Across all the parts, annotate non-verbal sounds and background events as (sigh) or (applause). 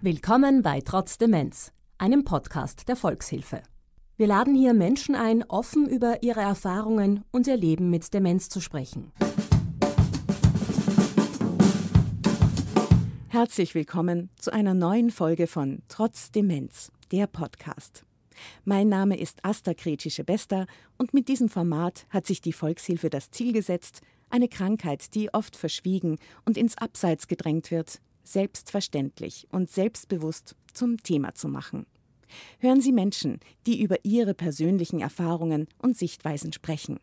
Willkommen bei Trotz Demenz, einem Podcast der Volkshilfe. Wir laden hier Menschen ein, offen über ihre Erfahrungen und ihr Leben mit Demenz zu sprechen. Herzlich willkommen zu einer neuen Folge von Trotz Demenz, der Podcast. Mein Name ist Asta Kretschischebester und mit diesem Format hat sich die Volkshilfe das Ziel gesetzt, eine Krankheit, die oft verschwiegen und ins Abseits gedrängt wird, selbstverständlich und selbstbewusst zum Thema zu machen. Hören Sie Menschen, die über ihre persönlichen Erfahrungen und Sichtweisen sprechen.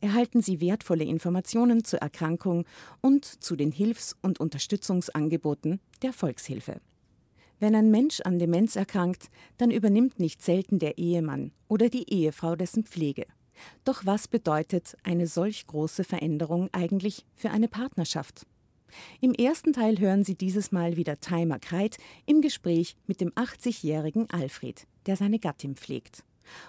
Erhalten Sie wertvolle Informationen zur Erkrankung und zu den Hilfs- und Unterstützungsangeboten der Volkshilfe. Wenn ein Mensch an Demenz erkrankt, dann übernimmt nicht selten der Ehemann oder die Ehefrau dessen Pflege. Doch was bedeutet eine solch große Veränderung eigentlich für eine Partnerschaft? Im ersten Teil hören Sie dieses Mal wieder Timer Kreit im Gespräch mit dem 80-jährigen Alfred, der seine Gattin pflegt.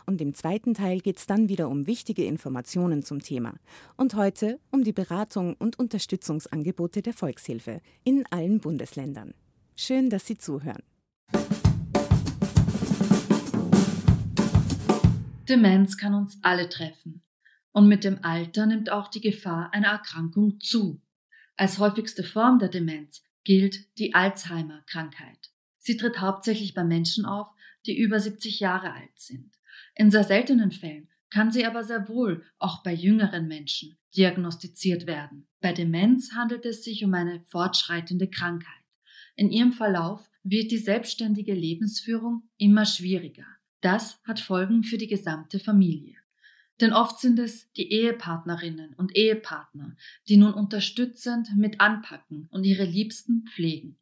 Und im zweiten Teil geht es dann wieder um wichtige Informationen zum Thema. Und heute um die Beratung und Unterstützungsangebote der Volkshilfe in allen Bundesländern. Schön, dass Sie zuhören. Demenz kann uns alle treffen. Und mit dem Alter nimmt auch die Gefahr einer Erkrankung zu. Als häufigste Form der Demenz gilt die Alzheimer-Krankheit. Sie tritt hauptsächlich bei Menschen auf, die über 70 Jahre alt sind. In sehr seltenen Fällen kann sie aber sehr wohl auch bei jüngeren Menschen diagnostiziert werden. Bei Demenz handelt es sich um eine fortschreitende Krankheit. In ihrem Verlauf wird die selbstständige Lebensführung immer schwieriger. Das hat Folgen für die gesamte Familie. Denn oft sind es die Ehepartnerinnen und Ehepartner, die nun unterstützend mit anpacken und ihre Liebsten pflegen.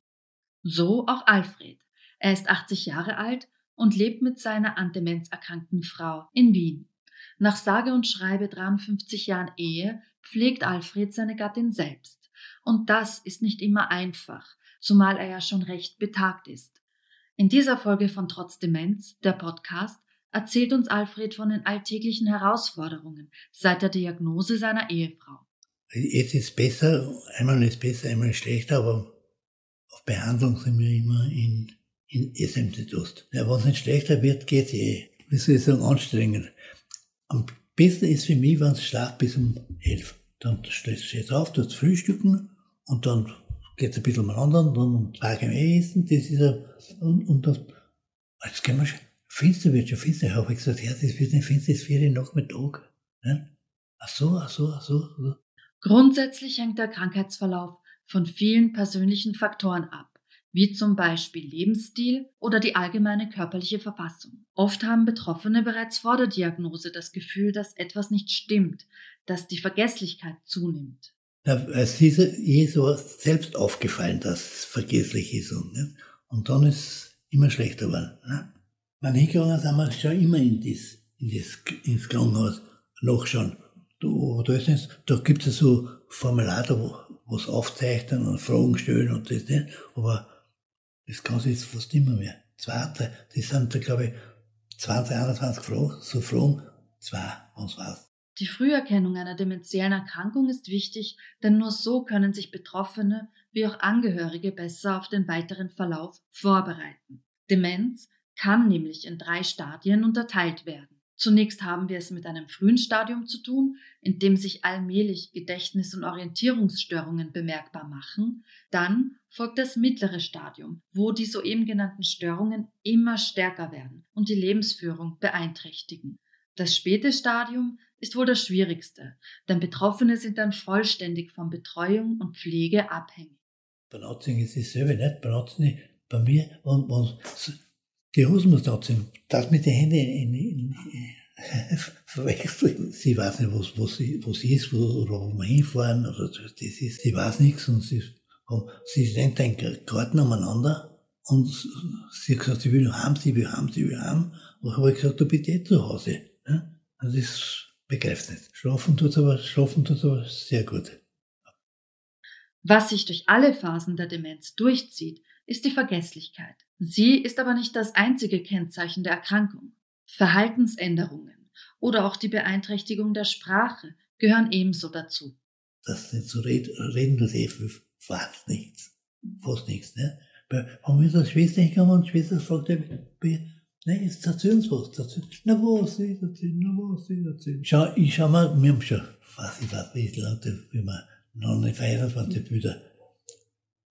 So auch Alfred. Er ist 80 Jahre alt und lebt mit seiner an Demenz erkrankten Frau in Wien. Nach sage und schreibe 53 Jahren Ehe pflegt Alfred seine Gattin selbst. Und das ist nicht immer einfach, zumal er ja schon recht betagt ist. In dieser Folge von Trotz Demenz, der Podcast, erzählt uns Alfred von den alltäglichen Herausforderungen seit der Diagnose seiner Ehefrau. Jetzt ist besser, einmal ist besser, einmal ist schlechter, aber auf Behandlung sind wir immer in, in Institut. Ja, wenn es nicht schlechter wird, geht es eh. Wie soll ich sagen, anstrengend. Am besten ist für mich, wenn es schlaft bis um elf. Dann stehst du auf, tust frühstücken und dann geht es ein bisschen mal anderen, dann um zwei Uhr essen, das ist ja, und, und das, jetzt können wir schon, finster wird schon finster. Habe ich gesagt, ja, das wird nicht finster, es wird Nachmittag. Ne? Ach so, ach so, ach so, ach so. Grundsätzlich hängt der Krankheitsverlauf von vielen persönlichen Faktoren ab, wie zum Beispiel Lebensstil oder die allgemeine körperliche Verfassung. Oft haben Betroffene bereits vor der Diagnose das Gefühl, dass etwas nicht stimmt, dass die Vergesslichkeit zunimmt. Ja, es ist eh so selbst aufgefallen, dass es vergesslich ist. Und, ne? und dann ist es immer schlechter geworden. Ne? Wenn hingegangen sind wir schon immer in das, in das, ins Krankenhaus nachschauen. Da, da, da gibt es so Formulare, wo, wo es aufzeichnen und Fragen stellen und das nicht. Aber das kann sich jetzt fast immer mehr. Zwei, drei, das sind da, glaube ich, 20, 21 Fragen, so Fragen, zwei, was war's. Die Früherkennung einer dementiellen Erkrankung ist wichtig, denn nur so können sich Betroffene wie auch Angehörige besser auf den weiteren Verlauf vorbereiten. Demenz kann nämlich in drei Stadien unterteilt werden. Zunächst haben wir es mit einem frühen Stadium zu tun, in dem sich allmählich Gedächtnis- und Orientierungsstörungen bemerkbar machen. Dann folgt das mittlere Stadium, wo die soeben genannten Störungen immer stärker werden und die Lebensführung beeinträchtigen. Das späte Stadium ist wohl das schwierigste, denn Betroffene sind dann vollständig von Betreuung und Pflege abhängig. Bei Natzing ist es selber nicht. Bei Natzing, bei mir, wenn, wenn die Hosen muss anziehen. Das mit den Händen in, in, in, (laughs) verwechseln. Sie weiß nicht, was, was, sie, was sie ist, wo, oder wo wir hinfahren. Oder das ist, sie weiß nichts und sie, sie denkt den Karten umeinander. Und sie hat gesagt, sie will heim, sie will heim, sie will heim. Und habe ich gesagt, du bist eh zu Hause. Ja? Und das begreift nicht. Schlafen tut aber, schlafen tut aber sehr gut. Was sich durch alle Phasen der Demenz durchzieht, ist die Vergesslichkeit. Sie ist aber nicht das einzige Kennzeichen der Erkrankung. Verhaltensänderungen oder auch die Beeinträchtigung der Sprache gehören ebenso dazu. Das nicht so reden, reden das eh fast nichts. Fast nichts, ne? Wenn mir das Schwester hingekommen und Schwester jetzt erzähl uns was. Erzähl. Na was, ich erzähl, na was, ich erzähl. Schau, ich schau mal, wir haben schon, weiß ich was, wie lange, wie wir noch nicht verheiratet waren, die Bilder.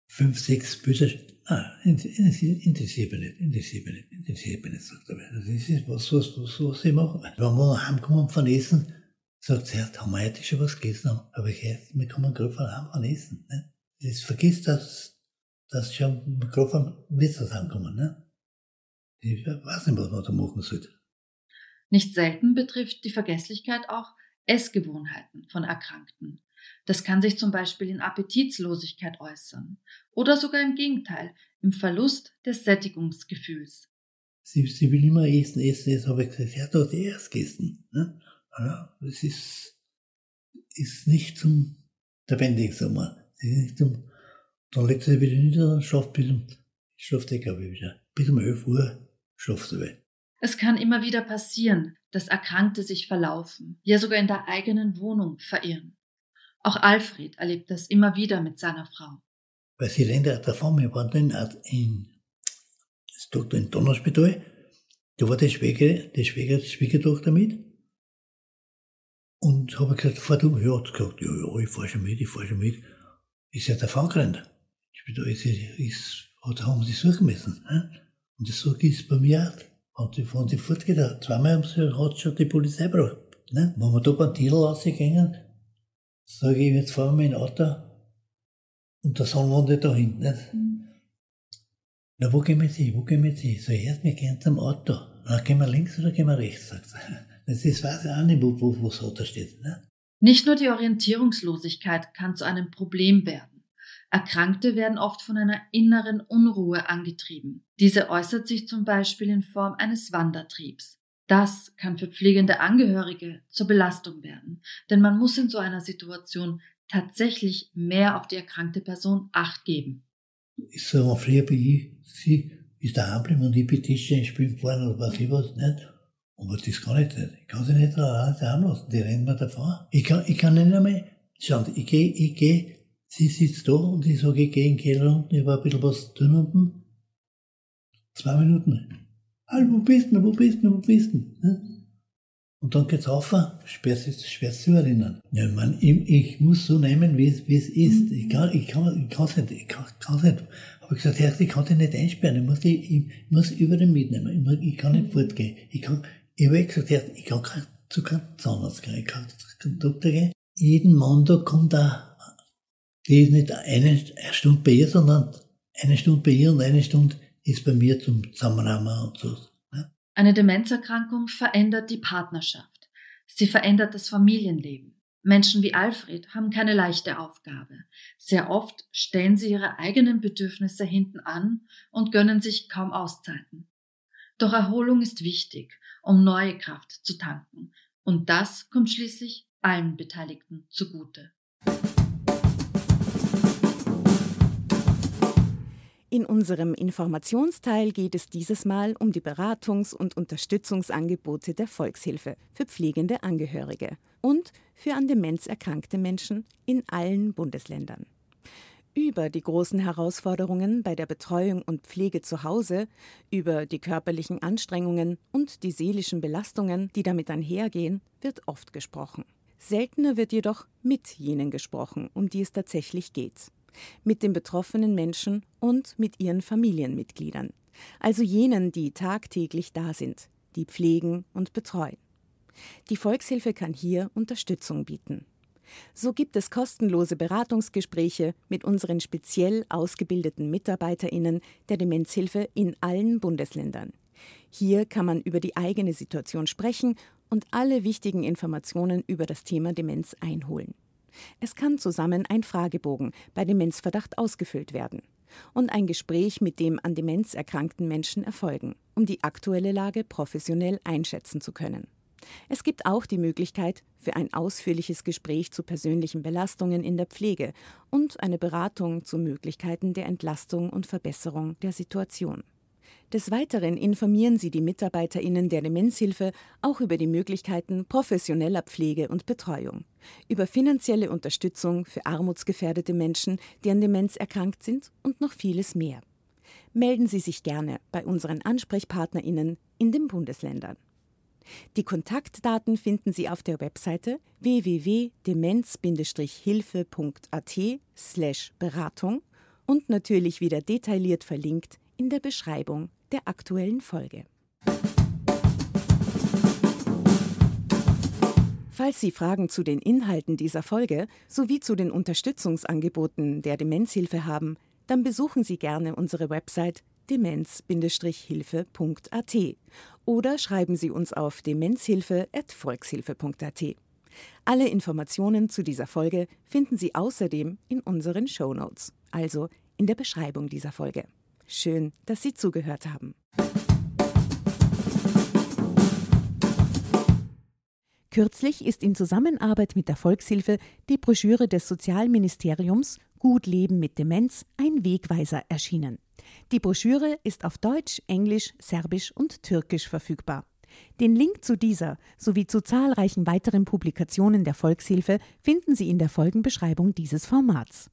Fünf, sechs Bilder, ah, interessiert mich nicht, interessiert mich nicht, interessiert mich nicht, sagt er. Das ist was, was, was, was ich mache. Wenn wir heimkommen von Essen, sagt sie, haben wir heute schon was gegessen? Aber ich höre, wir kommen gerade von heim von Essen. Ne? Das vergisst, dass, dass schon gerade vom Wirtshaus ankommen. Ne? Ich weiß nicht, was man da machen sollte. Nicht selten betrifft die Vergesslichkeit auch Essgewohnheiten von Erkrankten. Das kann sich zum Beispiel in Appetitlosigkeit äußern oder sogar im Gegenteil, im Verlust des Sättigungsgefühls. Sie, sie will immer essen, essen, essen, habe ich gesagt, sie hat doch erst gegessen. Ne? Ja, das ist, ist nicht zum sagen wir. Das ist nicht zum, dann legt sie wieder nieder und schlaft bis um, schlaft glaube ich, wieder. Bis um 11 Uhr schlaft sie wieder. Es kann immer wieder passieren, dass Erkrankte sich verlaufen, ja sogar in der eigenen Wohnung verirren. Auch Alfred erlebt das immer wieder mit seiner Frau. Weil sie rennt davon, wir waren dann in, das Doktor in Donnerspital, da war die Schwäger, die Schwäger, die Schwiegertochter mit. Und habe gesagt, fahr du? Ja, hat gesagt, ja, ja, ich fahr schon mit, ich fahr schon mit. Ist ja davon gerannt. Da ist, ist, hat, haben sie suchen müssen. Ne? Und das so ist bei mir auch. Und die, wenn die fortgeht, zweimal haben sie, hat schon die Polizei gebracht. Ne? Wenn wir da beim Titel rausgegangen, sage ich, jetzt fahren wir in Auto und der Sohn wohnt da hinten. Nicht? Mhm. Na, wo gehen wir jetzt hin? Wo gehen wir jetzt hin? So, erst, wir gehen zum Auto. Na, gehen wir links oder gehen wir rechts? Sagt sie. (laughs) Das ist, weiß ich auch nicht, wo, wo, wo das Auto steht. Ne? Nicht nur die Orientierungslosigkeit kann zu einem Problem werden. Erkrankte werden oft von einer inneren Unruhe angetrieben. Diese äußert sich zum Beispiel in Form eines Wandertriebs. Das kann für pflegende Angehörige zur Belastung werden, denn man muss in so einer Situation tatsächlich mehr auf die erkrankte Person Acht geben. Ich sage mal, früher bin ich, sie ist da geblieben und ich bin Tischchen spielen gefahren oder was ich was, nicht? Aber das kann ich nicht. Ich kann sie nicht daheim lassen. Die rennen mir davon. Ich kann, ich kann nicht einmal, schauen, ich gehe, ich gehe, sie sitzt da und ich sage, ich gehe in den Keller unten, ich war ein bisschen was tun unten. Zwei Minuten. Hallo, wo bist du, wo bist du, wo bist du? Ne? Und dann geht's auf, schwer, schwer zu erinnern. Ja, ich, mein, ich, ich muss so nehmen, wie es, ist. Ich kann, ich kann, ich kann's nicht, ich kann, kann's nicht. Aber ich gesagt, Herr, ich kann dich nicht einsperren, ich muss, die, ich muss über den mitnehmen, ich, muss, ich kann nicht fortgehen. Ich kann, ich habe gesagt, Herr, ich kann kein, zu keinem Zahnarzt gehen, ich kann zu keinem Doktor gehen. Jeden Montag kommt da, die ist nicht eine, eine Stunde bei ihr, sondern eine Stunde bei ihr und eine Stunde ist bei mir zum Zusammenrahmen und so. Ne? Eine Demenzerkrankung verändert die Partnerschaft. Sie verändert das Familienleben. Menschen wie Alfred haben keine leichte Aufgabe. Sehr oft stellen sie ihre eigenen Bedürfnisse hinten an und gönnen sich kaum Auszeiten. Doch Erholung ist wichtig, um neue Kraft zu tanken. Und das kommt schließlich allen Beteiligten zugute. In unserem Informationsteil geht es dieses Mal um die Beratungs- und Unterstützungsangebote der Volkshilfe für pflegende Angehörige und für an Demenz erkrankte Menschen in allen Bundesländern. Über die großen Herausforderungen bei der Betreuung und Pflege zu Hause, über die körperlichen Anstrengungen und die seelischen Belastungen, die damit einhergehen, wird oft gesprochen. Seltener wird jedoch mit jenen gesprochen, um die es tatsächlich geht mit den betroffenen Menschen und mit ihren Familienmitgliedern, also jenen, die tagtäglich da sind, die pflegen und betreuen. Die Volkshilfe kann hier Unterstützung bieten. So gibt es kostenlose Beratungsgespräche mit unseren speziell ausgebildeten Mitarbeiterinnen der Demenzhilfe in allen Bundesländern. Hier kann man über die eigene Situation sprechen und alle wichtigen Informationen über das Thema Demenz einholen. Es kann zusammen ein Fragebogen bei Demenzverdacht ausgefüllt werden und ein Gespräch mit dem an Demenz erkrankten Menschen erfolgen, um die aktuelle Lage professionell einschätzen zu können. Es gibt auch die Möglichkeit für ein ausführliches Gespräch zu persönlichen Belastungen in der Pflege und eine Beratung zu Möglichkeiten der Entlastung und Verbesserung der Situation. Des Weiteren informieren sie die MitarbeiterInnen der Demenzhilfe auch über die Möglichkeiten professioneller Pflege und Betreuung, über finanzielle Unterstützung für armutsgefährdete Menschen, die an Demenz erkrankt sind und noch vieles mehr. melden Sie sich gerne bei unseren AnsprechpartnerInnen in den Bundesländern. Die Kontaktdaten finden Sie auf der Webseite www.demenz-hilfe.at slash Beratung und natürlich wieder detailliert verlinkt in der Beschreibung der aktuellen Folge. Falls Sie Fragen zu den Inhalten dieser Folge sowie zu den Unterstützungsangeboten der Demenzhilfe haben, dann besuchen Sie gerne unsere Website demenz-hilfe.at oder schreiben Sie uns auf demenzhilfe.volkshilfe.at. Alle Informationen zu dieser Folge finden Sie außerdem in unseren Show Notes, also in der Beschreibung dieser Folge. Schön, dass Sie zugehört haben. Kürzlich ist in Zusammenarbeit mit der Volkshilfe die Broschüre des Sozialministeriums Gut Leben mit Demenz ein Wegweiser erschienen. Die Broschüre ist auf Deutsch, Englisch, Serbisch und Türkisch verfügbar. Den Link zu dieser sowie zu zahlreichen weiteren Publikationen der Volkshilfe finden Sie in der Folgenbeschreibung dieses Formats.